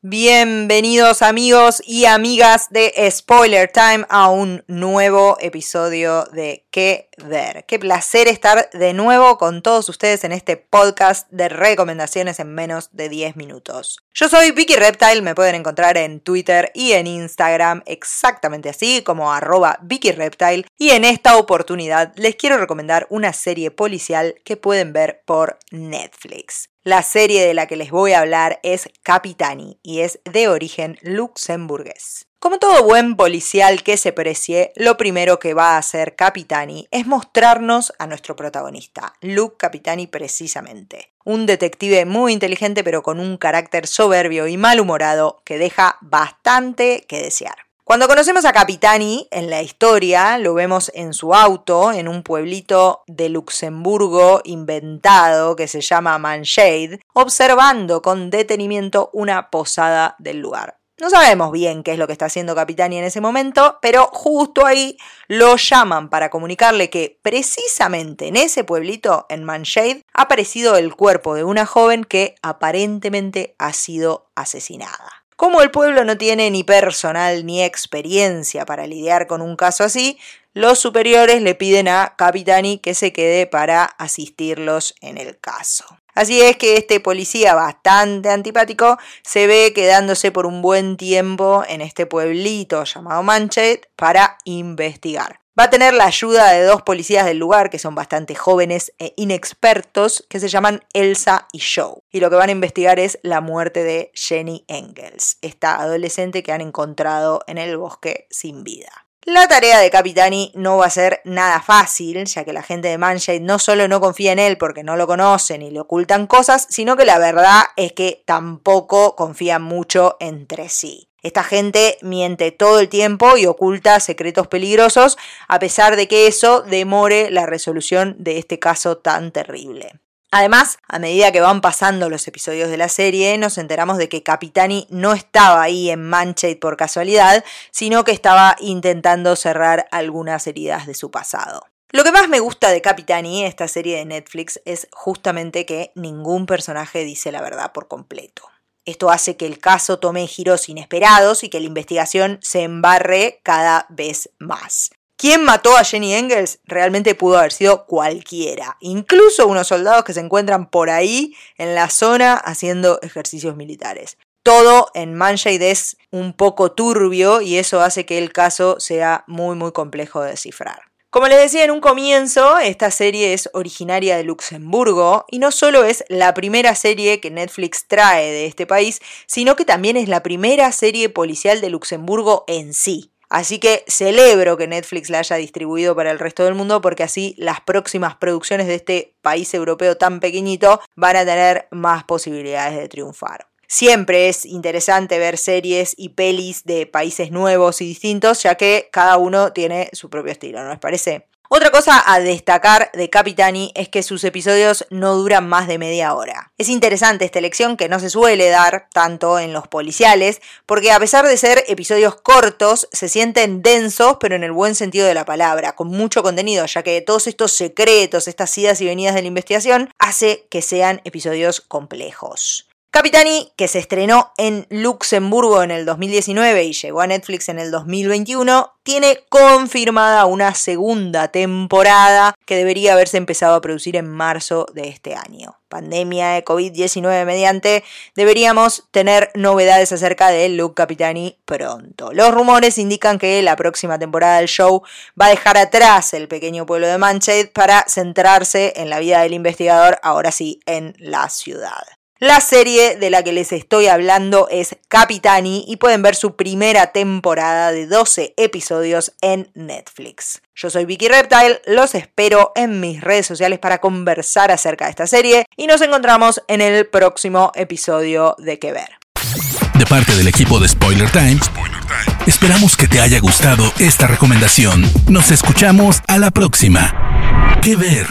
Bienvenidos amigos y amigas de Spoiler Time a un nuevo episodio de ¿Qué ver? Qué placer estar de nuevo con todos ustedes en este podcast de recomendaciones en menos de 10 minutos. Yo soy Vicky Reptile, me pueden encontrar en Twitter y en Instagram exactamente así como arroba Vicky y en esta oportunidad les quiero recomendar una serie policial que pueden ver por Netflix. La serie de la que les voy a hablar es Capitani y es de origen luxemburgués. Como todo buen policial que se precie, lo primero que va a hacer Capitani es mostrarnos a nuestro protagonista, Luke Capitani precisamente. Un detective muy inteligente pero con un carácter soberbio y malhumorado que deja bastante que desear. Cuando conocemos a Capitani en la historia, lo vemos en su auto, en un pueblito de Luxemburgo inventado que se llama Manshade, observando con detenimiento una posada del lugar. No sabemos bien qué es lo que está haciendo Capitani en ese momento, pero justo ahí lo llaman para comunicarle que precisamente en ese pueblito, en Manshade, ha aparecido el cuerpo de una joven que aparentemente ha sido asesinada. Como el pueblo no tiene ni personal ni experiencia para lidiar con un caso así, los superiores le piden a Capitani que se quede para asistirlos en el caso. Así es que este policía bastante antipático se ve quedándose por un buen tiempo en este pueblito llamado Manchet para investigar. Va a tener la ayuda de dos policías del lugar que son bastante jóvenes e inexpertos que se llaman Elsa y Joe. Y lo que van a investigar es la muerte de Jenny Engels, esta adolescente que han encontrado en el bosque sin vida. La tarea de Capitani no va a ser nada fácil, ya que la gente de Manshade no solo no confía en él porque no lo conocen y le ocultan cosas, sino que la verdad es que tampoco confían mucho entre sí. Esta gente miente todo el tiempo y oculta secretos peligrosos, a pesar de que eso demore la resolución de este caso tan terrible. Además, a medida que van pasando los episodios de la serie, nos enteramos de que Capitani no estaba ahí en Manchate por casualidad, sino que estaba intentando cerrar algunas heridas de su pasado. Lo que más me gusta de Capitani, esta serie de Netflix, es justamente que ningún personaje dice la verdad por completo. Esto hace que el caso tome giros inesperados y que la investigación se embarre cada vez más. ¿Quién mató a Jenny Engels? Realmente pudo haber sido cualquiera, incluso unos soldados que se encuentran por ahí en la zona haciendo ejercicios militares. Todo en Manshade es un poco turbio y eso hace que el caso sea muy muy complejo de descifrar. Como les decía en un comienzo, esta serie es originaria de Luxemburgo y no solo es la primera serie que Netflix trae de este país, sino que también es la primera serie policial de Luxemburgo en sí. Así que celebro que Netflix la haya distribuido para el resto del mundo porque así las próximas producciones de este país europeo tan pequeñito van a tener más posibilidades de triunfar. Siempre es interesante ver series y pelis de países nuevos y distintos, ya que cada uno tiene su propio estilo, ¿no les parece? Otra cosa a destacar de Capitani es que sus episodios no duran más de media hora. Es interesante esta elección que no se suele dar tanto en los policiales, porque a pesar de ser episodios cortos, se sienten densos, pero en el buen sentido de la palabra, con mucho contenido, ya que todos estos secretos, estas idas y venidas de la investigación, hace que sean episodios complejos. Capitani, que se estrenó en Luxemburgo en el 2019 y llegó a Netflix en el 2021, tiene confirmada una segunda temporada que debería haberse empezado a producir en marzo de este año. Pandemia de COVID-19 mediante, deberíamos tener novedades acerca de Luke Capitani pronto. Los rumores indican que la próxima temporada del show va a dejar atrás el pequeño pueblo de Manchester para centrarse en la vida del investigador, ahora sí, en la ciudad. La serie de la que les estoy hablando es Capitani y pueden ver su primera temporada de 12 episodios en Netflix. Yo soy Vicky Reptile, los espero en mis redes sociales para conversar acerca de esta serie y nos encontramos en el próximo episodio de Que Ver. De parte del equipo de Spoiler Times, esperamos que te haya gustado esta recomendación. Nos escuchamos a la próxima. Que Ver.